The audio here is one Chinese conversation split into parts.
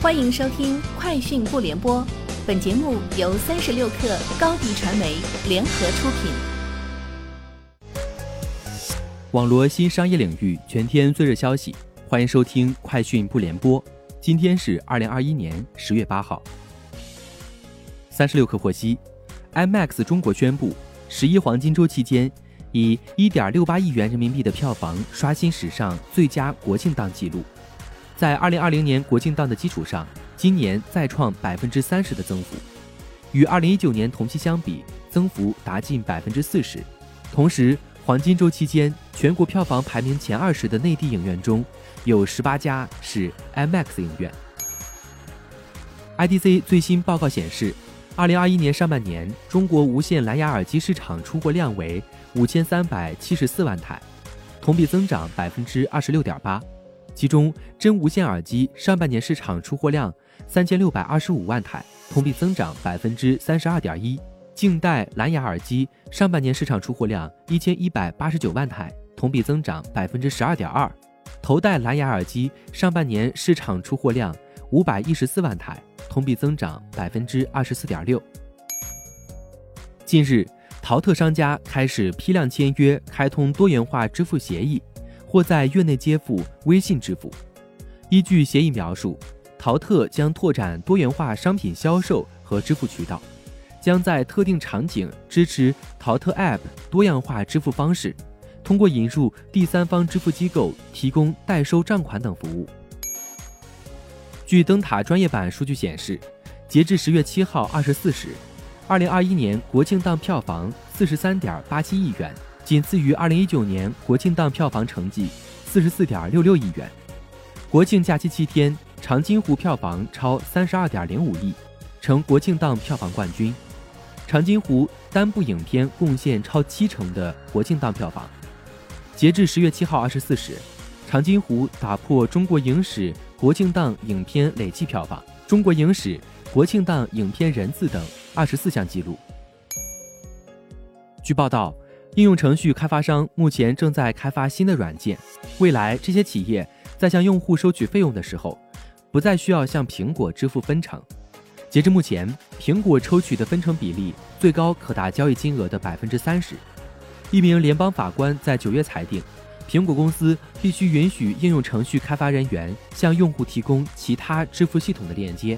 欢迎收听《快讯不联播》，本节目由三十六克高低传媒联合出品。网罗新商业领域全天最热消息，欢迎收听《快讯不联播》。今天是二零二一年十月八号。三十六克获悉，IMAX 中国宣布，十一黄金周期间，以一点六八亿元人民币的票房刷新史上最佳国庆档纪录。在二零二零年国庆档的基础上，今年再创百分之三十的增幅，与二零一九年同期相比，增幅达近百分之四十。同时，黄金周期间，全国票房排名前二十的内地影院中，有十八家是 IMAX 影院。IDC 最新报告显示，二零二一年上半年，中国无线蓝牙耳机市场出货量为五千三百七十四万台，同比增长百分之二十六点八。其中，真无线耳机上半年市场出货量三千六百二十五万台，同比增长百分之三十二点一；静带蓝牙耳机上半年市场出货量一千一百八十九万台，同比增长百分之十二点二；头戴蓝牙耳机上半年市场出货量五百一十四万台，同比增长百分之二十四点六。近日，淘特商家开始批量签约，开通多元化支付协议。或在月内接付微信支付。依据协议描述，淘特将拓展多元化商品销售和支付渠道，将在特定场景支持淘特 App 多样化支付方式，通过引入第三方支付机构提供代收账款等服务。据灯塔专业版数据显示，截至十月七号二十四时，二零二一年国庆档票房四十三点八七亿元。仅次于二零一九年国庆档票房成绩四十四点六六亿元，国庆假期七天，长津湖票房超三十二点零五亿，成国庆档票房冠军。长津湖单部影片贡献超七成的国庆档票房。截至十月七号二十四时，长津湖打破中国影史国庆档影片累计票房、中国影史国庆档影片人次等二十四项纪录。据报道。应用程序开发商目前正在开发新的软件，未来这些企业在向用户收取费用的时候，不再需要向苹果支付分成。截至目前，苹果抽取的分成比例最高可达交易金额的百分之三十。一名联邦法官在九月裁定，苹果公司必须允许应用程序开发人员向用户提供其他支付系统的链接。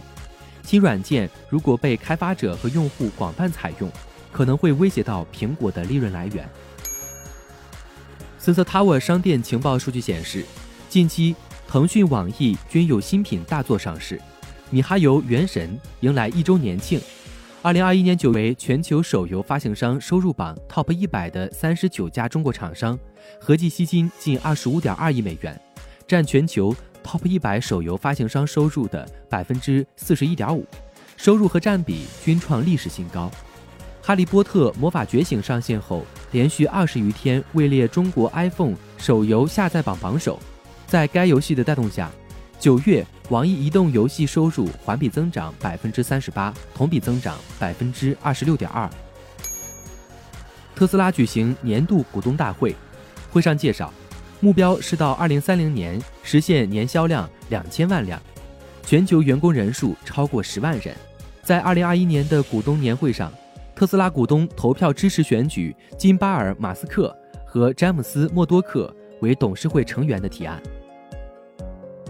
新软件如果被开发者和用户广泛采用，可能会威胁到苹果的利润来源。Sensor Tower 商店情报数据显示，近期腾讯、网易均有新品大作上市，米哈游《原神》迎来一周年庆。二零二一年九为全球手游发行商收入榜 TOP 一百的三十九家中国厂商，合计吸金近二十五点二亿美元，占全球 TOP 一百手游发行商收入的百分之四十一点五，收入和占比均创历史新高。《哈利波特魔法觉醒》上线后，连续二十余天位列中国 iPhone 手游下载榜榜首。在该游戏的带动下，九月网易移动游戏收入环比增长百分之三十八，同比增长百分之二十六点二。特斯拉举行年度股东大会，会上介绍，目标是到二零三零年实现年销量两千万辆，全球员工人数超过十万人。在二零二一年的股东年会上。特斯拉股东投票支持选举金巴尔·马斯克和詹姆斯·默多克为董事会成员的提案。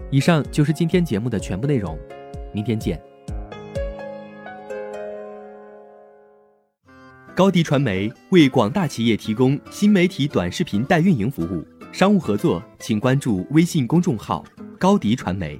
以上就是今天节目的全部内容，明天见。高迪传媒为广大企业提供新媒体短视频代运营服务，商务合作请关注微信公众号“高迪传媒”。